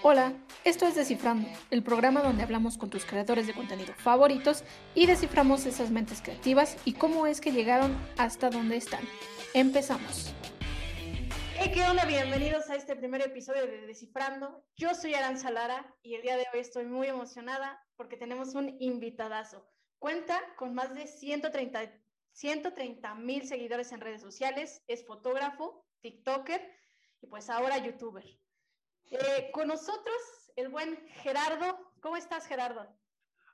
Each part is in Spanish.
Hola, esto es Descifrando, el programa donde hablamos con tus creadores de contenido favoritos y desciframos esas mentes creativas y cómo es que llegaron hasta donde están. Empezamos. Hey, ¿qué onda? Bienvenidos a este primer episodio de Descifrando. Yo soy Aranza Lara y el día de hoy estoy muy emocionada porque tenemos un invitadazo. Cuenta con más de 130 mil seguidores en redes sociales, es fotógrafo, TikToker y pues ahora youtuber. Eh, con nosotros, el buen Gerardo. ¿Cómo estás, Gerardo?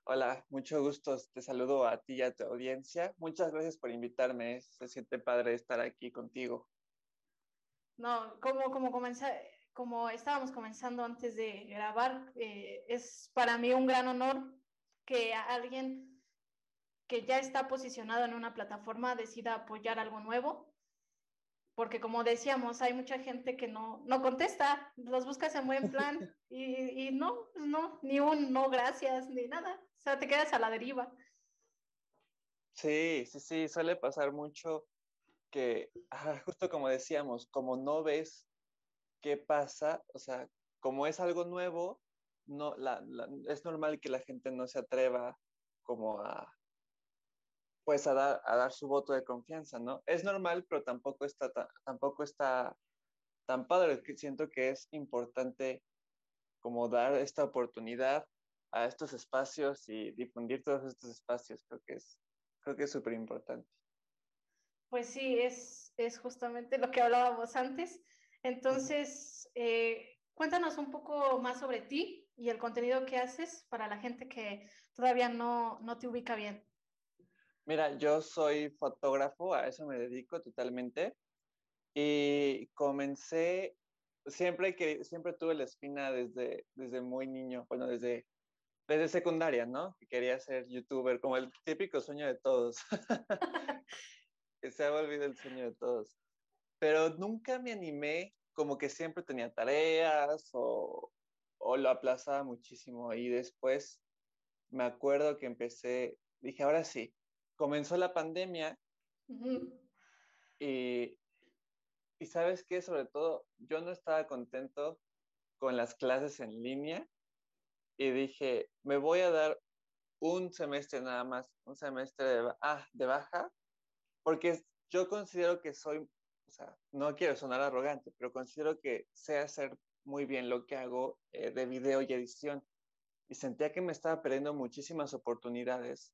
Hola, mucho gusto. Te saludo a ti y a tu audiencia. Muchas gracias por invitarme. Se siente padre estar aquí contigo. No, como, como, como estábamos comenzando antes de grabar, eh, es para mí un gran honor que alguien que ya está posicionado en una plataforma decida apoyar algo nuevo porque como decíamos, hay mucha gente que no, no contesta, los buscas en buen plan y, y no, pues no, ni un no gracias, ni nada, o sea, te quedas a la deriva. Sí, sí, sí, suele pasar mucho que, justo como decíamos, como no ves qué pasa, o sea, como es algo nuevo, no, la, es normal que la gente no se atreva como a, pues a dar, a dar su voto de confianza, ¿no? Es normal, pero tampoco está, tampoco está tan padre. Siento que es importante como dar esta oportunidad a estos espacios y difundir todos estos espacios. Creo que es, creo que es súper importante. Pues sí, es, es justamente lo que hablábamos antes. Entonces, eh, cuéntanos un poco más sobre ti y el contenido que haces para la gente que todavía no, no te ubica bien. Mira, yo soy fotógrafo, a eso me dedico totalmente. Y comencé, siempre, que, siempre tuve la espina desde, desde muy niño, bueno, desde, desde secundaria, ¿no? Que quería ser youtuber, como el típico sueño de todos. que se ha olvidado el sueño de todos. Pero nunca me animé, como que siempre tenía tareas o, o lo aplazaba muchísimo. Y después me acuerdo que empecé, dije, ahora sí, comenzó la pandemia y, y sabes qué, sobre todo, yo no estaba contento con las clases en línea y dije, me voy a dar un semestre nada más, un semestre de, ah, de baja, porque yo considero que soy, o sea, no quiero sonar arrogante, pero considero que sé hacer muy bien lo que hago eh, de video y edición. Y sentía que me estaba perdiendo muchísimas oportunidades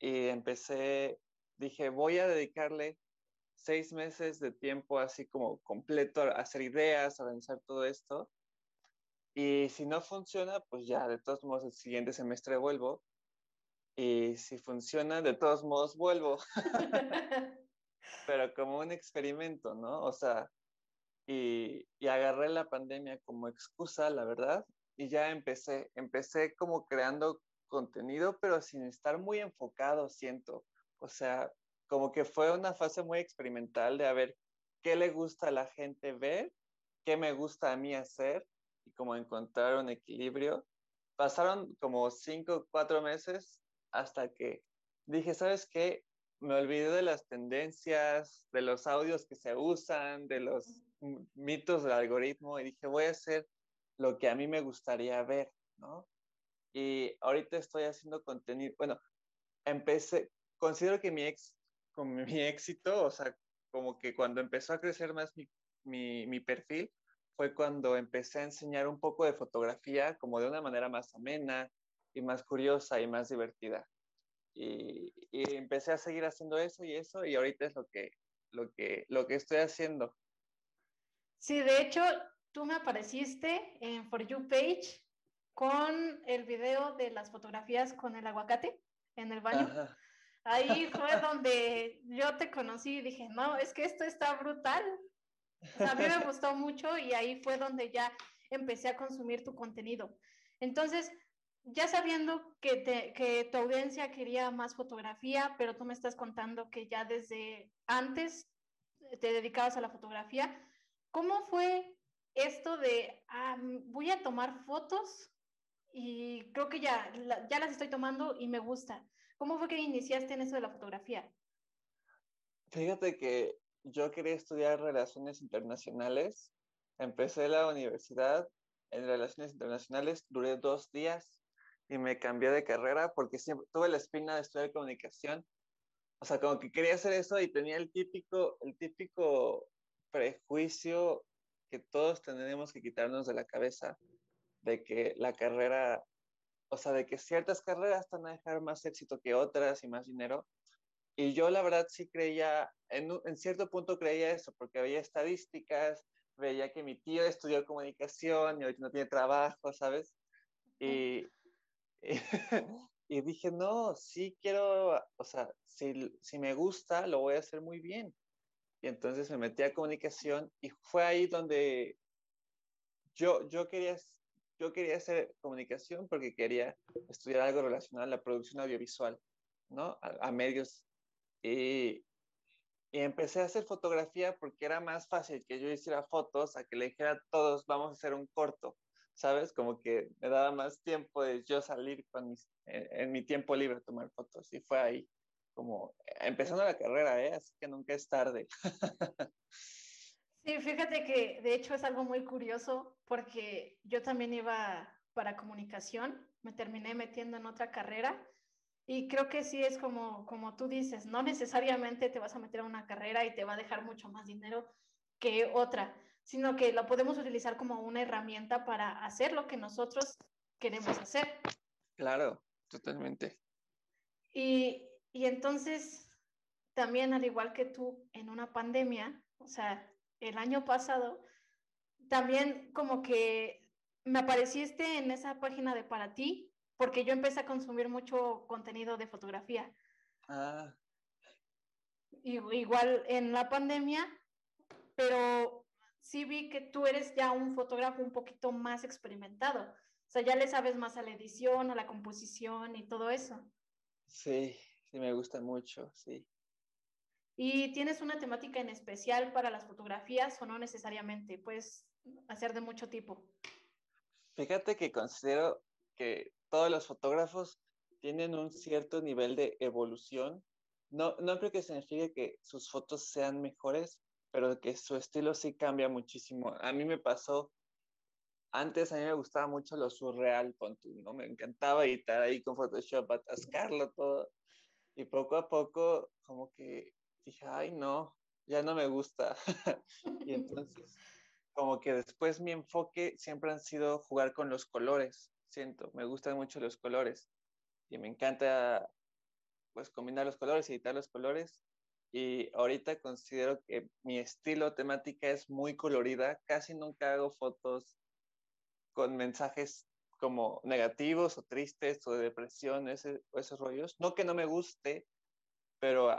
y empecé, dije, voy a dedicarle seis meses de tiempo así como completo a hacer ideas, a organizar todo esto. Y si no funciona, pues ya, de todos modos, el siguiente semestre vuelvo. Y si funciona, de todos modos vuelvo. Pero como un experimento, ¿no? O sea, y, y, agarré la pandemia como excusa, la verdad, y ya empecé, empecé como creando contenido, pero sin estar muy enfocado, siento. O sea, como que fue una fase muy experimental de a ver qué le gusta a la gente ver, qué me gusta a mí hacer y como encontrar un equilibrio. Pasaron como cinco, cuatro meses hasta que dije, ¿sabes qué? Me olvidé de las tendencias, de los audios que se usan, de los mitos del algoritmo y dije, voy a hacer lo que a mí me gustaría ver, ¿no? Y ahorita estoy haciendo contenido, bueno, empecé, considero que mi, ex, con mi éxito, o sea, como que cuando empezó a crecer más mi, mi, perfil, fue cuando empecé a enseñar un poco de fotografía como de una manera más amena y más curiosa y más divertida. Y, y empecé a seguir haciendo eso y eso y ahorita es lo que, lo que, lo que estoy haciendo. Sí, de hecho, tú me apareciste en For You Page con el video de las fotografías con el aguacate en el baño. Ahí fue donde yo te conocí y dije, no, es que esto está brutal. a mí me gustó mucho y ahí fue donde ya empecé a consumir tu contenido. Entonces, ya sabiendo que, te, que tu audiencia quería más fotografía, pero tú me estás contando que ya desde antes te dedicabas a la fotografía, ¿cómo fue esto de, ah, voy a tomar fotos y creo que ya, ya las estoy tomando y me gusta. ¿Cómo fue que iniciaste en eso de la fotografía? Fíjate que yo quería estudiar relaciones internacionales. Empecé la universidad en relaciones internacionales, duré dos días y me cambié de carrera porque siempre tuve la espina de estudiar comunicación. O sea, como que quería hacer eso y tenía el típico, el típico prejuicio que todos tenemos que quitarnos de la cabeza de que la carrera, o sea, de que ciertas carreras van a dejar más éxito que otras y más dinero. Y yo la verdad sí creía, en, en cierto punto creía eso, porque había estadísticas, veía que mi tío estudió comunicación y hoy no tiene trabajo, ¿sabes? Y, y, dije, no, sí quiero, o sea, si, si me gusta, lo voy a hacer muy bien. Y entonces me metí a comunicación y fue ahí donde yo, yo, quería, yo quería hacer comunicación porque quería estudiar algo relacionado a la producción audiovisual, ¿no? A, a medios. Y, y empecé a hacer fotografía porque era más fácil que yo hiciera fotos a que le dijera a todos, vamos a hacer un corto, ¿sabes? Como que me daba más tiempo de yo salir con mis, en, mi tiempo libre a tomar fotos. Y fue ahí, como empezando la carrera, ¿eh? Así que nunca es tarde. Sí, fíjate que de hecho es algo muy curioso porque yo también iba para comunicación, me terminé metiendo en otra carrera y creo que sí es como, como tú dices, no necesariamente te vas a meter a una carrera y te va a dejar mucho más dinero que otra, sino que lo podemos utilizar como una herramienta para hacer lo que nosotros queremos hacer. Claro, totalmente. Y, y entonces, también al igual que tú en una pandemia, o sea, el año pasado, también como que me apareciste en esa página de para ti porque yo empecé a consumir mucho contenido de fotografía. Ah. igual en la pandemia, pero sí vi que tú eres ya un fotógrafo un poquito más experimentado. O sea, ya le sabes más a la edición, a la composición y todo eso. Sí, sí, me gusta mucho, sí. ¿Y tienes una temática en especial para las fotografías o no necesariamente? Puedes hacer de mucho tipo. Fíjate que considero que todos los fotógrafos tienen un cierto nivel de evolución. No, no creo que signifique que sus fotos sean mejores, pero que su estilo sí cambia muchísimo. A mí me pasó, antes a mí me gustaba mucho lo surreal, ¿no? Me encantaba editar ahí con Photoshop, atascarlo todo. Y poco a poco, como que dije, ay, no, ya no me gusta. y entonces, como que después mi enfoque siempre han sido jugar con los colores siento, me gustan mucho los colores y me encanta pues combinar los colores, editar los colores y ahorita considero que mi estilo temática es muy colorida, casi nunca hago fotos con mensajes como negativos o tristes o de depresión, ese, esos rollos. No que no me guste, pero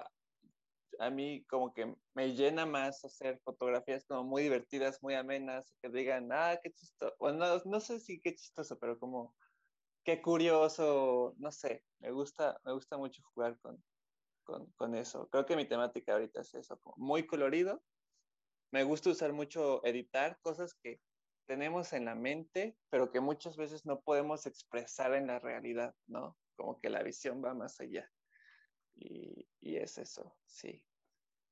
a mí como que me llena más hacer fotografías como muy divertidas, muy amenas, que digan, ah, qué chistoso, bueno, no, sé si qué chistoso, pero como qué curioso, no sé, me gusta, me gusta mucho jugar con, con, con eso. Creo que mi temática ahorita es eso, como muy colorido. Me gusta usar mucho editar cosas que tenemos en la mente, pero que muchas veces no podemos expresar en la realidad, ¿no? Como que la visión va más allá. Y, y es eso, sí.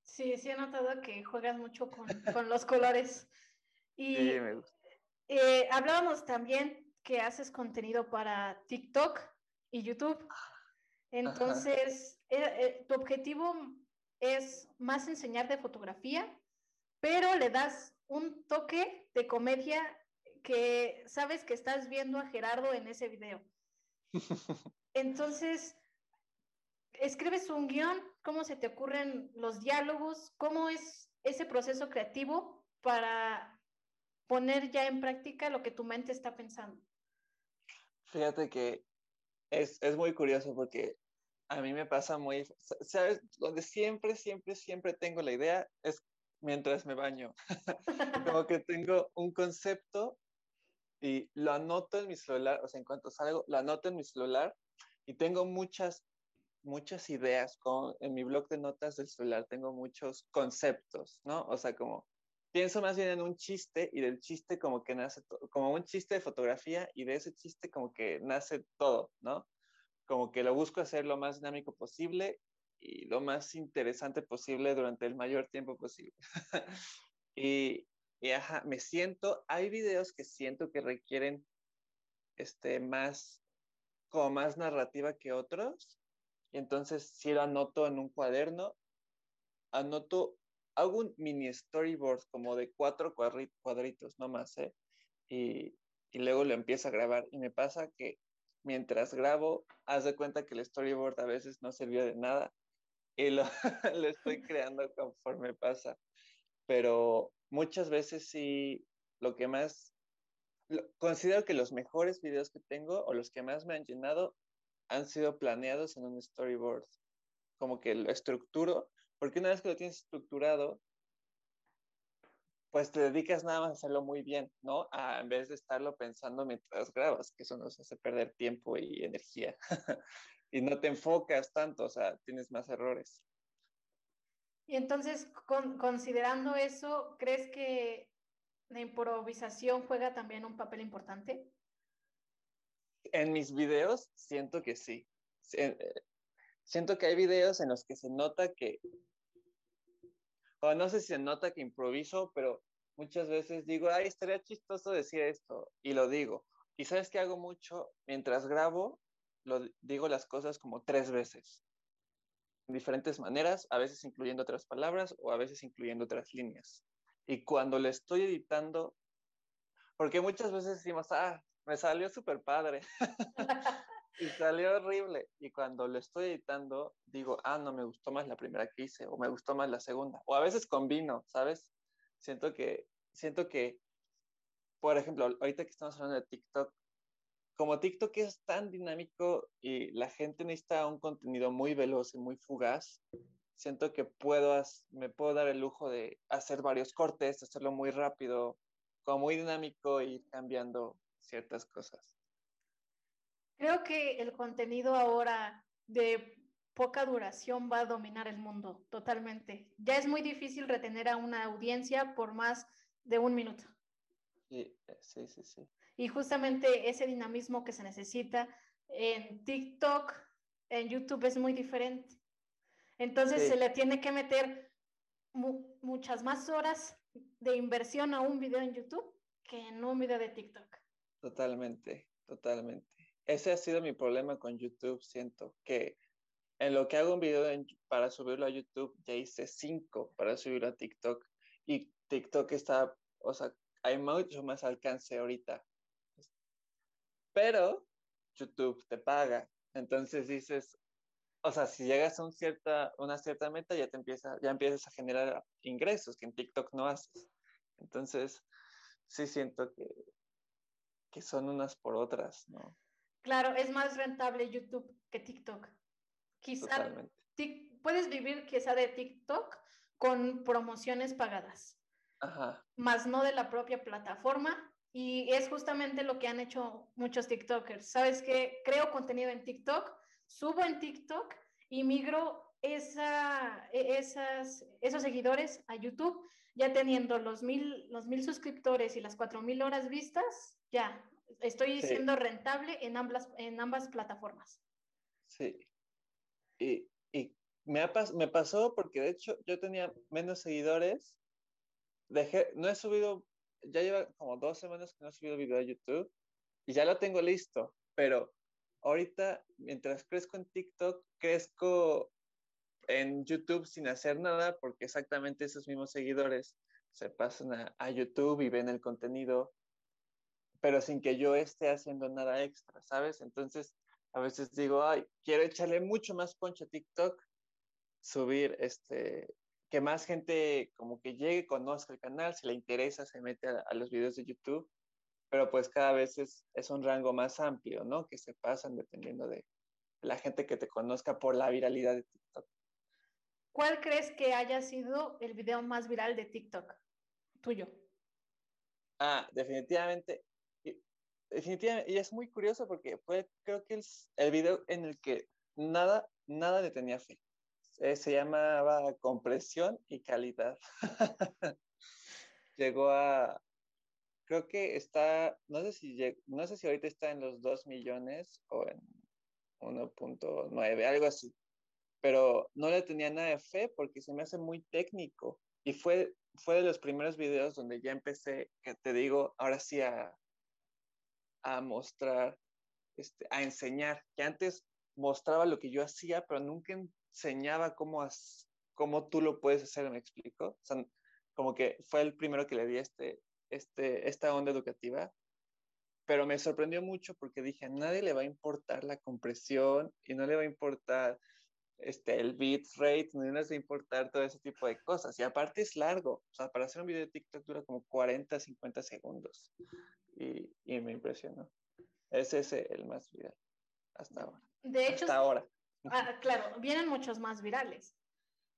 Sí, sí he notado que juegas mucho con, con los colores. Y sí, me gusta. Eh, hablábamos también que haces contenido para TikTok y YouTube. Entonces, eh, eh, tu objetivo es más enseñar de fotografía, pero le das un toque de comedia que sabes que estás viendo a Gerardo en ese video. Entonces, escribes un guion, cómo se te ocurren los diálogos, cómo es ese proceso creativo para poner ya en práctica lo que tu mente está pensando. Fíjate que es, es muy curioso porque a mí me pasa muy, ¿sabes? Donde siempre, siempre, siempre tengo la idea es mientras me baño. Como que tengo un concepto y lo anoto en mi celular, o sea, en cuanto salgo, lo anoto en mi celular y tengo muchas muchas ideas, con, en mi blog de notas del celular tengo muchos conceptos, ¿no? O sea, como pienso más bien en un chiste y del chiste como que nace, como un chiste de fotografía y de ese chiste como que nace todo, ¿no? Como que lo busco hacer lo más dinámico posible y lo más interesante posible durante el mayor tiempo posible. y, y ajá, me siento, hay videos que siento que requieren este, más, como más narrativa que otros, y entonces si lo anoto en un cuaderno, anoto, hago un mini storyboard como de cuatro cuadritos, no más, ¿eh? Y, y luego lo empiezo a grabar, y me pasa que mientras grabo, haz de cuenta que el storyboard a veces no sirvió de nada, y lo, lo estoy creando conforme pasa. Pero muchas veces sí, lo que más, considero que los mejores videos que tengo o los que más me han llenado han sido planeados en un storyboard. Como que lo estructuro, porque una vez que lo tienes estructurado, pues te dedicas nada más a hacerlo muy bien, ¿no? A, en vez de estarlo pensando mientras grabas, que eso nos hace perder tiempo y energía. y no te enfocas tanto, o sea, tienes más errores. Y entonces, considerando eso, ¿crees que la improvisación juega también un papel importante? En mis videos siento que sí. Eh, siento que hay videos en los que se nota que, o no sé si se nota que improviso, pero muchas veces digo, ay, estaría chistoso decir esto, y lo digo. Y sabes que hago mucho, mientras grabo, lo digo las cosas como tres veces, en diferentes maneras, a veces incluyendo otras palabras o a veces incluyendo otras líneas. Y cuando le estoy editando, porque muchas veces decimos, ah, me salió súper padre. y salió horrible. Y cuando lo estoy editando, digo, ah, no, me gustó más la primera que hice, o me gustó más la segunda. O a veces combino, ¿sabes? Siento que, siento que, por ejemplo, ahorita que estamos hablando de TikTok, como TikTok es tan dinámico y la gente necesita un contenido muy veloz y muy fugaz, siento que puedo, me puedo dar el lujo de hacer varios cortes, hacerlo muy rápido, como muy dinámico y ir cambiando ciertas cosas. Creo que el contenido ahora de poca duración va a dominar el mundo totalmente. Ya es muy difícil retener a una audiencia por más de un minuto. Sí, sí, sí, sí. Y justamente ese dinamismo que se necesita en TikTok, en YouTube es muy diferente. Entonces se le tiene que meter muchas más horas de inversión a un video en YouTube que en un video de TikTok. Totalmente, totalmente. Ese ha sido mi problema con YouTube, siento que en lo que hago un video para subirlo a YouTube, ya hice cinco para subirlo a TikTok y TikTok está, o sea, hay mucho más alcance ahorita pero YouTube te paga. Entonces dices, o sea, si llegas a un cierta, una cierta meta, ya te empieza, ya empiezas a generar ingresos que en TikTok no haces. Entonces, sí siento que, que son unas por otras, ¿no? Claro, es más rentable YouTube que TikTok. Quizá puedes vivir quizá de TikTok con promociones pagadas. Ajá. Más no de la propia plataforma y es justamente lo que han hecho muchos TikTokers. ¿Sabes qué? Creo contenido en TikTok, subo en TikTok y migro esa, e, esas, esos seguidores a YouTube, ya teniendo los mil, los mil suscriptores y las cuatro mil horas vistas, ya estoy siendo rentable en ambas, en ambas plataformas. Sí. Y, y me, ha me pasó porque de hecho yo tenía menos seguidores, dejé, no he subido ya lleva como dos semanas que no he subido video a YouTube y ya lo tengo listo, pero ahorita, mientras crezco en TikTok, crezco en YouTube sin hacer nada porque exactamente esos mismos seguidores se pasan a, a, YouTube y ven el contenido, pero sin que yo esté haciendo nada extra, ¿sabes? Entonces, a veces digo, ay, quiero echarle mucho más poncho a TikTok, subir este, que más gente como que llegue, conozca el canal, si le interesa, se mete a, los videos de YouTube, pero pues cada vez es, es, un rango más amplio, ¿no? Que se pasan dependiendo de la gente que te conozca por la viralidad de TikTok. ¿Cuál crees que haya sido el video más viral de TikTok tuyo? Ah, definitivamente. Definitivamente, y es muy curioso porque fue, creo que es el video en el que nada, nada le tenía fe. Eh, se llamaba compresión y calidad. Llegó a, creo que está, no sé si, no sé si ahorita está en los 2 millones o en 1.9, algo así. Pero no le tenía nada de fe porque se me hace muy técnico. Y fue, fue de los primeros videos donde ya empecé, que te digo, ahora sí a, a mostrar, este, a enseñar, que antes mostraba lo que yo hacía, pero nunca enseñaba cómo, cómo tú lo puedes hacer, ¿me explico? Como que fue el primero que le di este, este, esta onda educativa, pero me sorprendió mucho porque dije, a nadie le va a importar la compresión y no le va a importar este, el bit rate, no va a importar todo ese tipo de cosas. Y aparte es largo, o sea, para hacer un video de TikTok dura como 40, 50 segundos. Y, y me impresionó. Ese es el más viral hasta ahora. De hecho, hasta ahora. Ah, claro, vienen muchos más virales.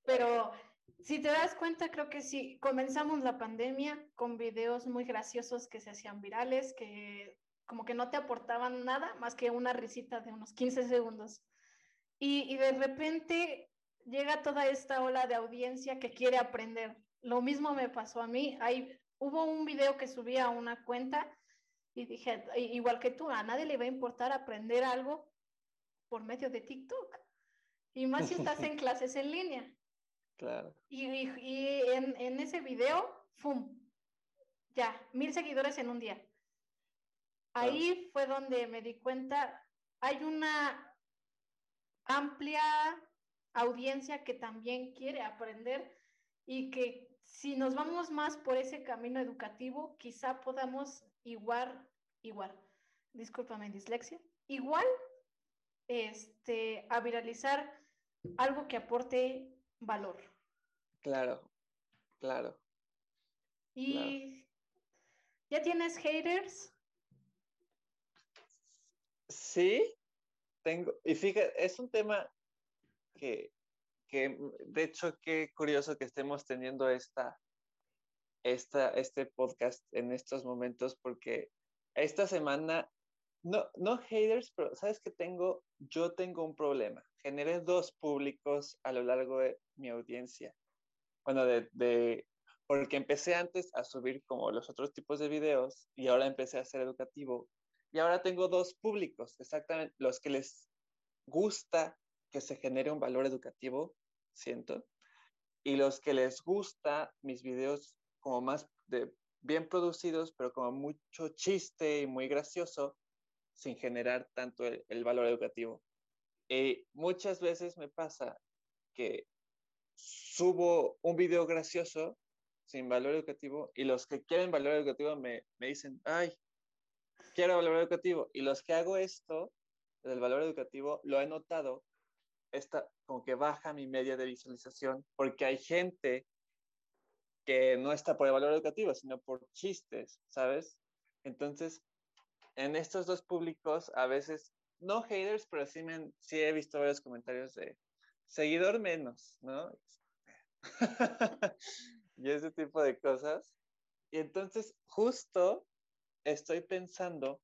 Pero si te das cuenta, creo que sí, comenzamos la pandemia con videos muy graciosos que se hacían virales, que como que no te aportaban nada más que una risita de unos 15 segundos. Y, y de repente llega toda esta ola de audiencia que quiere aprender. Lo mismo me pasó a mí. Hay, hubo un video que subí a una cuenta y dije, igual que tú, a nadie le va a importar aprender algo por medio de TikTok. Y más si estás en clases en línea. Claro. Y, y, en, en, ese video, ¡fum! Ya, mil seguidores en un día. Ahí fue donde me di cuenta, hay una amplia audiencia que también quiere aprender y que si nos vamos más por ese camino educativo, quizá podamos igual, igual, discúlpame, dislexia, igual este, a viralizar algo que aporte valor. Claro, claro. ¿Y ya tienes haters? Sí, Y fíjate, es un tema que, que de hecho, qué curioso que estemos teniendo esta, esta, este podcast en estos momentos, porque esta semana no, no haters, pero sabes que tengo, yo tengo un problema. Generé dos públicos a lo largo de mi audiencia. Bueno, de, porque empecé antes a subir como los otros tipos de videos y ahora empecé a ser educativo. Y ahora tengo dos públicos, exactamente los que les gusta que se genere un valor educativo, siento, y los que les gusta mis videos como más de, bien producidos, pero como mucho chiste y muy gracioso, sin generar tanto el, valor educativo. Y muchas veces me pasa que subo un video gracioso sin valor educativo y los que quieren valor educativo me, me dicen, ay, quiero valor educativo. Y los que hago esto del valor educativo, lo he notado, está como que baja mi media de visualización porque hay gente que no está por el valor educativo, sino por chistes, ¿sabes? Entonces, en estos dos públicos, a veces, no haters, pero sí, me, sí he visto varios comentarios de seguidor menos, ¿no? y ese tipo de cosas. Y entonces, justo estoy pensando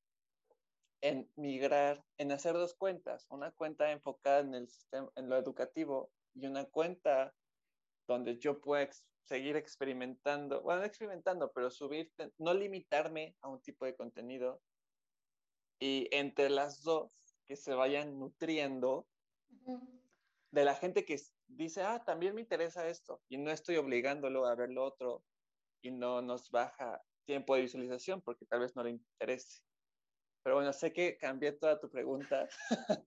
en migrar, en hacer dos cuentas, una cuenta enfocada en el sistema, en lo educativo y una cuenta donde yo pueda seguir experimentando, bueno, no experimentando, pero subir, no limitarme a un tipo de contenido, y entre las dos que se vayan nutriendo de la gente que dice, ah, también me interesa esto y no estoy obligándolo a ver lo otro y no nos baja tiempo de visualización porque tal vez no le interese. Pero bueno, sé que cambié toda tu pregunta,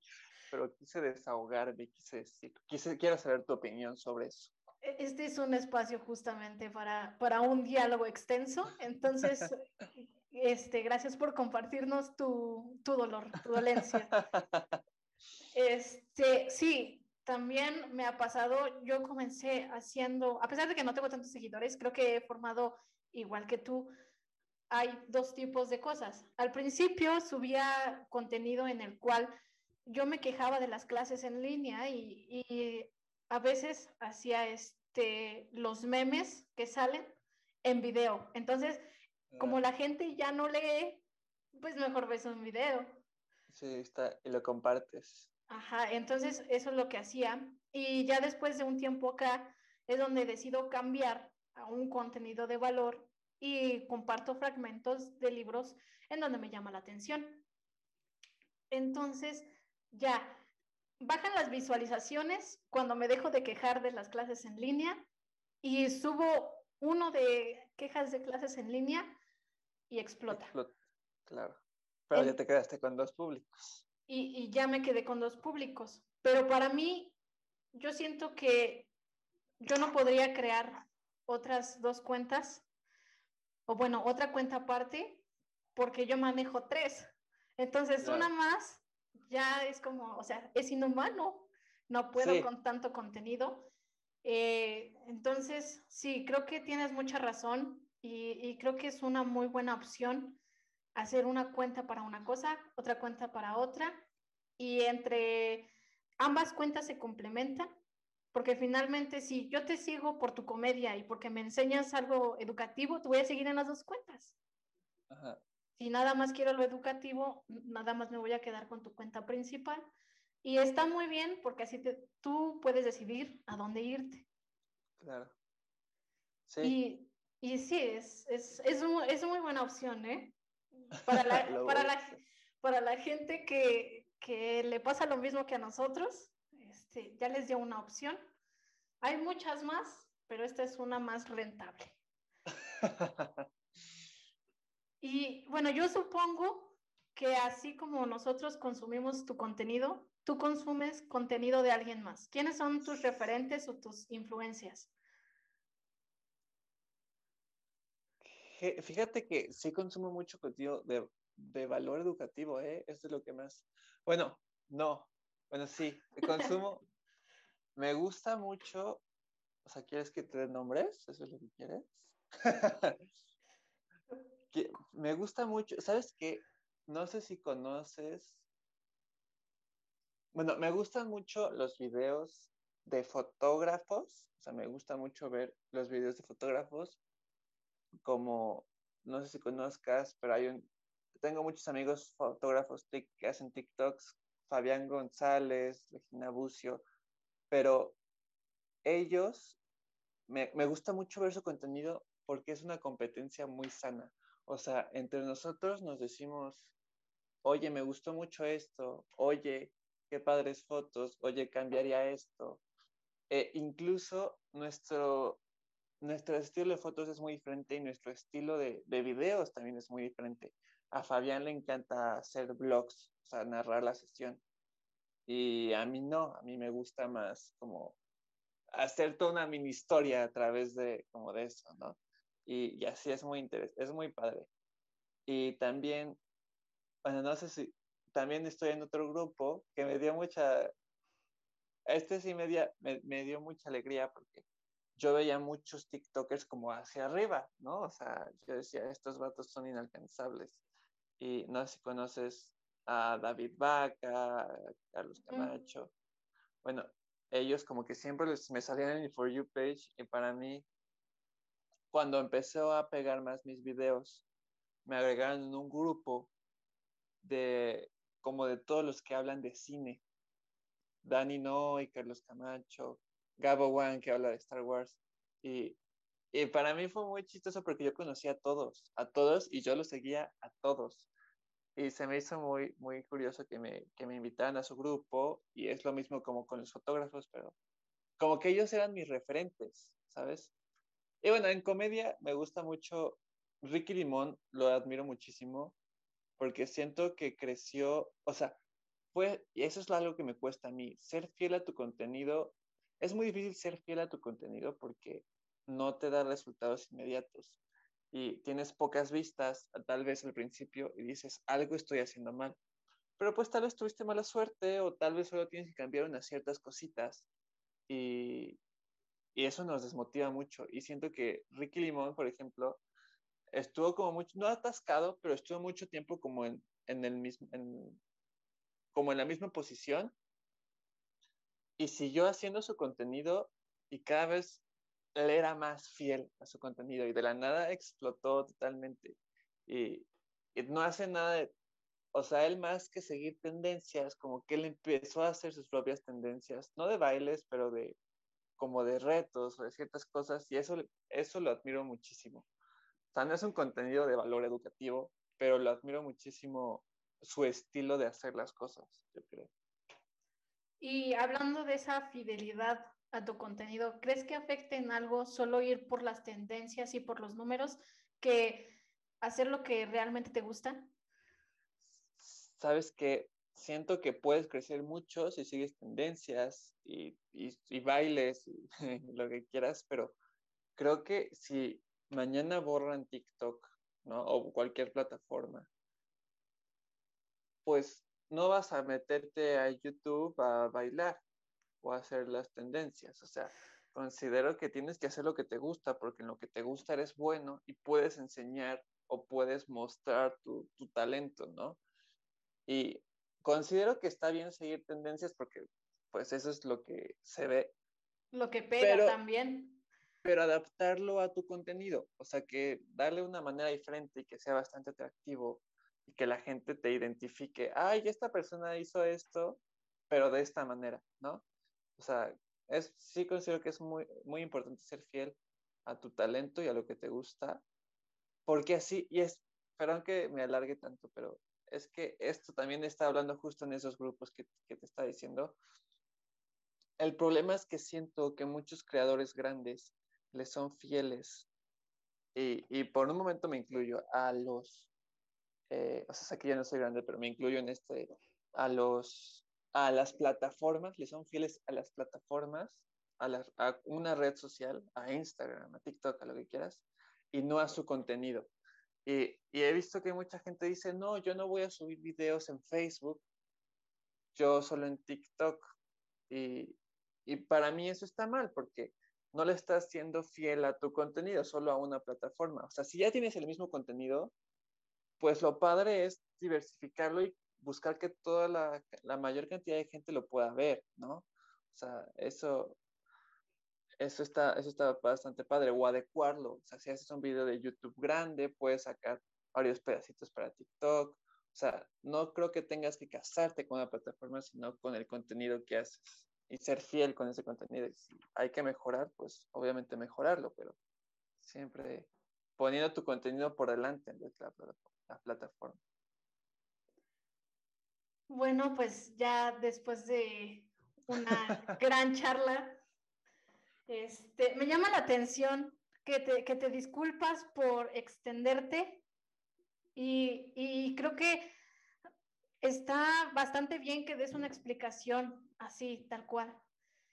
pero quise desahogarme, quise decir, quise, quiero saber tu opinión sobre eso. E-, este es un espacio justamente para, para un diálogo extenso, entonces Este, gracias por compartirnos tu, tu dolor, tu dolencia. Este, sí, también me ha pasado, yo comencé haciendo, a pesar de que no tengo tantos seguidores, creo que he formado igual que tú, hay dos tipos de cosas. Al principio subía contenido en el cual yo me quejaba de las clases en línea y, y a veces hacía este, los memes que salen en video. Entonces, como la gente ya no lee, pues mejor ves un video. Sí, está, y lo compartes. Ajá, entonces eso es lo que hacía. Y ya después de un tiempo acá es donde decido cambiar un contenido de valor y comparto fragmentos de libros en donde me llama la atención. Entonces, ya, bajan las visualizaciones cuando me dejo de quejar de las clases en línea y subo uno de quejas de clases en línea y explota. Claro. Pero ya te quedaste con dos públicos. Y, y ya me quedé con dos públicos. Pero para mí, yo siento que yo no podría crear otras dos cuentas, o bueno, otra cuenta aparte, porque yo manejo tres. Entonces, una más ya es como, o sea, es inhumano, no puedo con tanto contenido. Eh, entonces, sí, creo que tienes mucha razón y, creo que es una muy buena opción hacer una cuenta para una cosa, otra cuenta para otra, y entre ambas cuentas se complementan, porque finalmente si yo te sigo por tu comedia y porque me enseñas algo educativo, te voy a seguir en las dos cuentas. Si nada más quiero lo educativo, nada más me voy a quedar con tu cuenta principal. Y está muy bien porque así tú puedes decidir a dónde irte. Claro. Sí. Y, y sí, es, es, es, es, muy buena opción, ¿eh? Para la, para la, para la gente que, que, le pasa lo mismo que a nosotros, este, ya les dio una opción. Hay muchas más, pero esta es una más rentable. y bueno, yo supongo que así como nosotros consumimos tu contenido, tú consumes contenido de alguien más. ¿Quiénes son tus referentes o tus influencias? Fíjate que sí consumo mucho contenido de, valor educativo, ¿eh? Esto es lo que más... Bueno, no. Bueno, sí, consumo... me gusta mucho... O sea, ¿quieres que te dé nombres? ¿Eso es lo que quieres? me gusta mucho... ¿Sabes qué? No sé si conoces bueno, me gustan mucho los videos de fotógrafos, o sea, me gusta mucho ver los videos de fotógrafos, como, no sé si conozcas, pero hay un, tengo muchos amigos fotógrafos que hacen TikToks, Fabián González, Regina Bucio, pero ellos, me, me gusta mucho ver su contenido porque es una competencia muy sana. O sea, entre nosotros nos decimos, oye, me gustó mucho esto, oye, qué padres fotos, oye, cambiaría esto. Eh, incluso nuestro, nuestro estilo de fotos es muy diferente y nuestro estilo de, de videos también es muy diferente. A Fabián le encanta hacer vlogs, o sea, narrar la sesión. Y a mí no, a mí me gusta más como hacer toda una mini historia a través de como de eso, ¿no? Y, y así es muy interesante, es muy padre. Y también, bueno, no sé si, también estoy en otro grupo que me dio mucha, este sí me dio, me, dio mucha alegría porque yo veía muchos TikTokers como hacia arriba, ¿no? O sea, yo decía, estos vatos son inalcanzables. Y no sé si conoces a David Vaca, a Carlos Camacho. Bueno, ellos como que siempre les, me salían en el For You page y para mí, cuando empezó a pegar más mis videos, me agregaron en un grupo de como de todos los que hablan de cine. Dani Noy, Carlos Camacho, Gabo Wan, que habla de Star Wars. Y, y, para mí fue muy chistoso porque yo conocía a todos, a todos, y yo los seguía a todos. Y se me hizo muy, muy curioso que me, que me invitaran a su grupo, y es lo mismo como con los fotógrafos, pero como que ellos eran mis referentes, ¿sabes? Y bueno, en comedia me gusta mucho Ricky Limón, lo admiro muchísimo porque siento que creció, o sea, fue, y eso es algo que me cuesta a mí, ser fiel a tu contenido, es muy difícil ser fiel a tu contenido porque no te da resultados inmediatos y tienes pocas vistas, tal vez al principio, y dices, algo estoy haciendo mal. Pero pues tal vez tuviste mala suerte o tal vez solo tienes que cambiar unas ciertas cositas y, y eso nos desmotiva mucho. Y siento que Ricky Limón, por ejemplo, estuvo como mucho, no atascado, pero estuvo mucho tiempo como en, en el mismo, en, como en la misma posición y siguió haciendo su contenido y cada vez él era más fiel a su contenido y de la nada explotó totalmente y, y no hace nada de, o sea, él más que seguir tendencias, como que él empezó a hacer sus propias tendencias, no de bailes, pero de como de retos o de ciertas cosas y eso, eso lo admiro muchísimo. O sea, no es un contenido de valor educativo, pero lo admiro muchísimo su estilo de hacer las cosas, yo creo. Y hablando de esa fidelidad a tu contenido? ¿Crees que afecte en algo solo ir por las tendencias y por los números que hacer lo que realmente te gusta? Sabes que siento que puedes crecer mucho si sigues tendencias y, y bailes y lo que quieras, pero creo que si mañana borran TikTok, ¿no? O cualquier plataforma, pues no vas a meterte a YouTube a bailar o hacer las tendencias. O sea, considero que tienes que hacer lo que te gusta, porque en lo que te gusta eres bueno y puedes enseñar o puedes mostrar tu, talento, ¿no? Y considero que está bien seguir tendencias porque pues eso es lo que se ve. Lo que pega también pero adaptarlo a tu contenido, o sea, que darle una manera diferente y que sea bastante atractivo y que la gente te identifique, ay, esta persona hizo esto, pero de esta manera, ¿no? O sea, es, sí considero que es muy, muy importante ser fiel a tu talento y a lo que te gusta, porque así, y es, perdón que me alargue tanto, pero es que esto también está hablando justo en esos grupos que, que te está diciendo. El problema es que siento que muchos creadores grandes les son fieles. Y, y, por un momento me incluyo a los, eh, o sea, sé que no soy grande, pero me incluyo en este, a los, a las plataformas, les son fieles a las plataformas, a, una red social, a Instagram, a TikTok, a lo que quieras, y no a su contenido. Y, y, he visto que mucha gente dice, no, yo no voy a subir videos en Facebook, yo solo en TikTok. Y, y para mí eso está mal, porque no le estás siendo fiel a tu contenido, solo a una plataforma. O sea, si ya tienes el mismo contenido, pues lo padre es diversificarlo y buscar que toda la, mayor cantidad de gente lo pueda ver, ¿no? O sea, eso, eso, está, eso está bastante padre. O adecuarlo. O sea, si haces un video de YouTube grande, puedes sacar varios pedacitos para TikTok. O sea, no creo que tengas que casarte con la plataforma, sino con el contenido que haces y ser fiel con ese contenido. Si hay que mejorar, pues obviamente mejorarlo, pero siempre poniendo tu contenido por delante en la, la plataforma. Bueno, pues ya después de una gran charla, este, me llama la atención que te, que te disculpas por extenderte y, y creo que está bastante bien que des una explicación así, tal cual.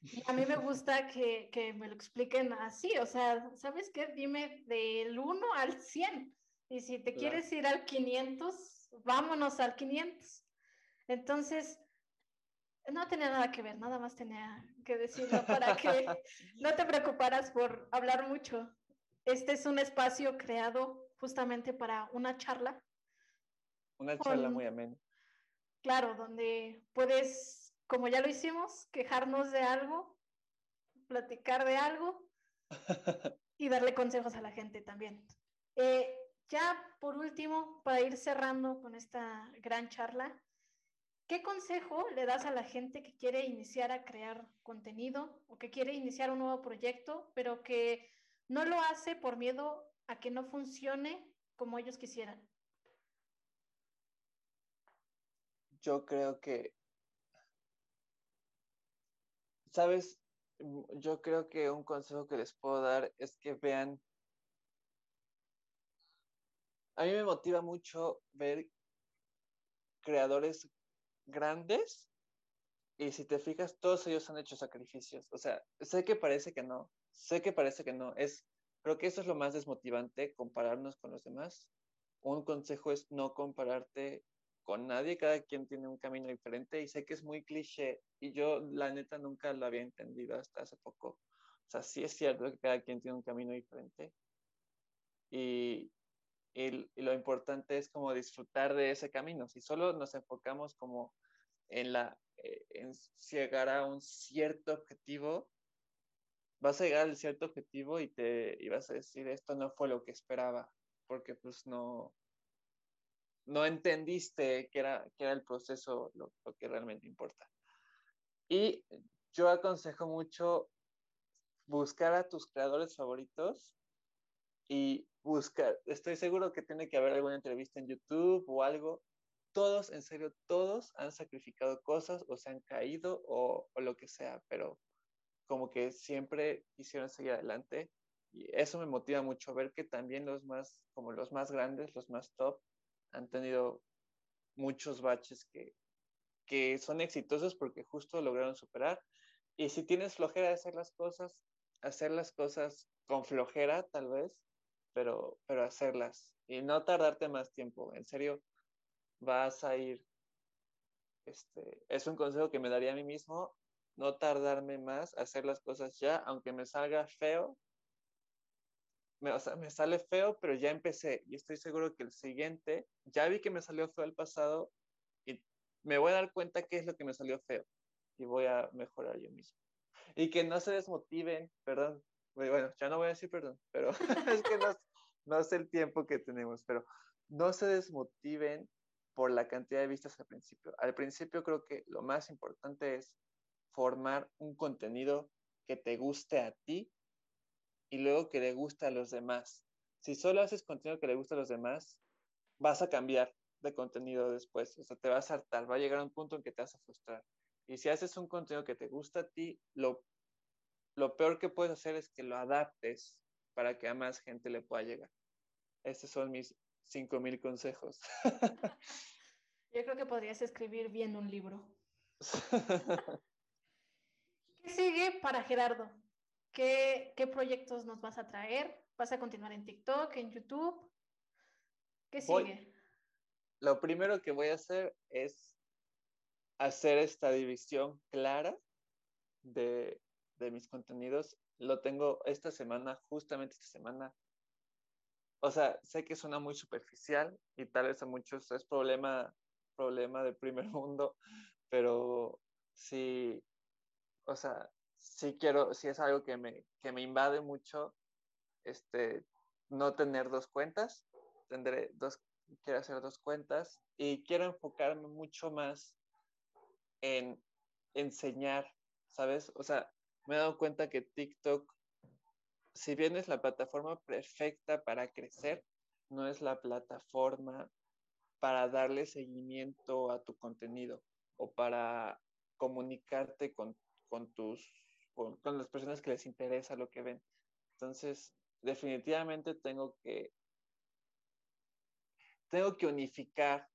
Y a mí me gusta que, que, me lo expliquen así, o sea, ¿sabes qué? Dime del 1 al 100. Y si te quieres ir al 500, vámonos al 500. Entonces, no tenía nada que ver, nada más tenía que decirlo para que no te preocuparas por hablar mucho. Este es un espacio creado justamente para una charla. Una charla muy amena. Claro, donde puedes como ya lo hicimos, quejarnos de algo, platicar de algo y darle consejos a la gente también. Eh, ya por último, para ir cerrando con esta gran charla, ¿qué consejo le das a la gente que quiere iniciar a crear contenido o que quiere iniciar un nuevo proyecto, pero que no lo hace por miedo a que no funcione como ellos quisieran? Yo creo que Sabes, yo creo que un consejo que les puedo dar es que vean, a mí me motiva mucho ver creadores grandes y si te fijas, todos ellos han hecho sacrificios. O sea, sé que parece que no, sé que parece que no. Es, creo que eso es lo más desmotivante, compararnos con los demás. Un consejo es no compararte con nadie, cada quien tiene un camino diferente y sé que es muy cliché y yo la neta nunca lo había entendido hasta hace poco. O sea, sí es cierto que cada quien tiene un camino diferente y, y, lo importante es como disfrutar de ese camino. Si solo nos enfocamos como en, la, eh, en llegar a un cierto objetivo, vas a llegar al cierto objetivo y te y vas a decir, esto no fue lo que esperaba, porque pues no, no entendiste que era, que era el proceso lo, que realmente importa. Y yo aconsejo mucho buscar a tus creadores favoritos y buscar, estoy seguro que tiene que haber alguna entrevista en YouTube o algo. Todos, en serio, todos han sacrificado cosas o se han caído o, o lo que sea, pero como que siempre quisieron seguir adelante y eso me motiva mucho ver que también los más, como los más grandes, los más top, han tenido muchos baches que, que son exitosos porque justo lograron superar. Y si tienes flojera de hacer las cosas, hacer las cosas con flojera tal vez, pero, pero hacerlas y no tardarte más tiempo. En serio, vas a ir, este, es un consejo que me daría a mí mismo, no tardarme más, hacer las cosas ya, aunque me salga feo. Me, o sea, me sale feo, pero ya empecé y estoy seguro que el siguiente, ya vi que me salió feo el pasado y me voy a dar cuenta qué es lo que me salió feo y voy a mejorar yo mismo. Y que no se desmotiven, perdón, bueno, ya no voy a decir perdón, pero es que no, no sé el tiempo que tenemos, pero no se desmotiven por la cantidad de vistas al principio. Al principio creo que lo más importante es formar un contenido que te guste a ti y luego que le guste a los demás. Si solo haces contenido que le gusta a los demás, vas a cambiar de contenido después, o sea, te vas a hartar, va a llegar a un punto en que te vas a frustrar. Y si haces un contenido que te gusta a ti, lo, lo peor que puedes hacer es que lo adaptes para que a más gente le pueda llegar. Estos son mis 5000 consejos. Yo creo que podrías escribir bien un libro. ¿Qué sigue para Gerardo? ¿Qué, ¿Qué, proyectos nos vas a traer? ¿Vas a continuar en TikTok, en YouTube? ¿Qué sigue? lo primero que voy a hacer es hacer esta división clara de, de mis contenidos. Lo tengo esta semana, justamente esta semana. O sea, sé que suena muy superficial y tal vez a muchos es problema, problema del primer mundo, pero sí, o sea, sí quiero, sí es algo que me, que me invade mucho, este, no tener dos cuentas, tendré dos, quiero hacer dos cuentas y quiero enfocarme mucho más en enseñar, ¿sabes? O sea, me he dado cuenta que TikTok, si bien es la plataforma perfecta para crecer, no es la plataforma para darle seguimiento a tu contenido o para comunicarte con, con tus, con, las personas que les interesa lo que ven. Entonces, definitivamente tengo que tengo que unificar,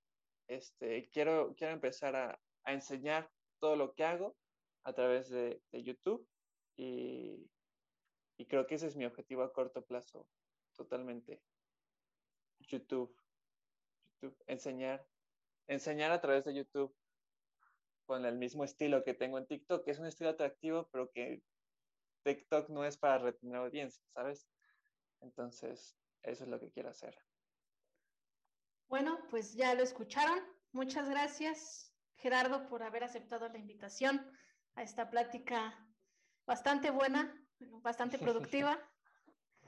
este, quiero, quiero empezar a, a enseñar todo lo que hago a través de, de YouTube y, y, creo que ese es mi objetivo a corto plazo, totalmente. YouTube, YouTube, enseñar, enseñar a través de YouTube con el mismo estilo que tengo en TikTok, que es un estilo atractivo, pero que TikTok no es para retener audiencia, ¿sabes? Entonces, eso es lo que quiero hacer. Bueno, pues ya lo escucharon. Muchas gracias, Gerardo, por haber aceptado la invitación a esta plática bastante buena, bastante productiva.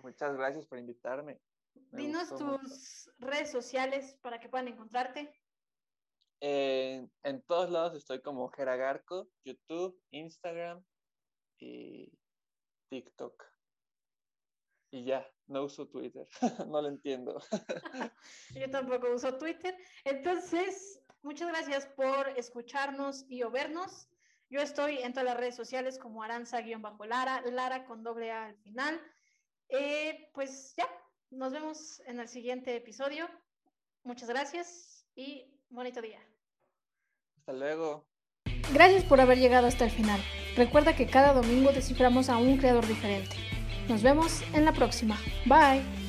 Muchas gracias por invitarme. Me Dinos tus mucho. redes sociales para que puedan encontrarte. Eh, en todos lados estoy como Geragarco, YouTube, Instagram y TikTok. Y ya, no uso Twitter, no lo entiendo. Yo tampoco uso Twitter. Entonces, muchas gracias por escucharnos y o vernos. Yo estoy en todas las redes sociales como Aranza-Lara, Lara con doble A al final. Eh, pues ya, nos vemos en el siguiente episodio. Muchas gracias y bonito día. Hasta luego. Gracias por haber llegado hasta el final. Recuerda que cada domingo desciframos a un creador diferente. Nos vemos en la próxima. Bye.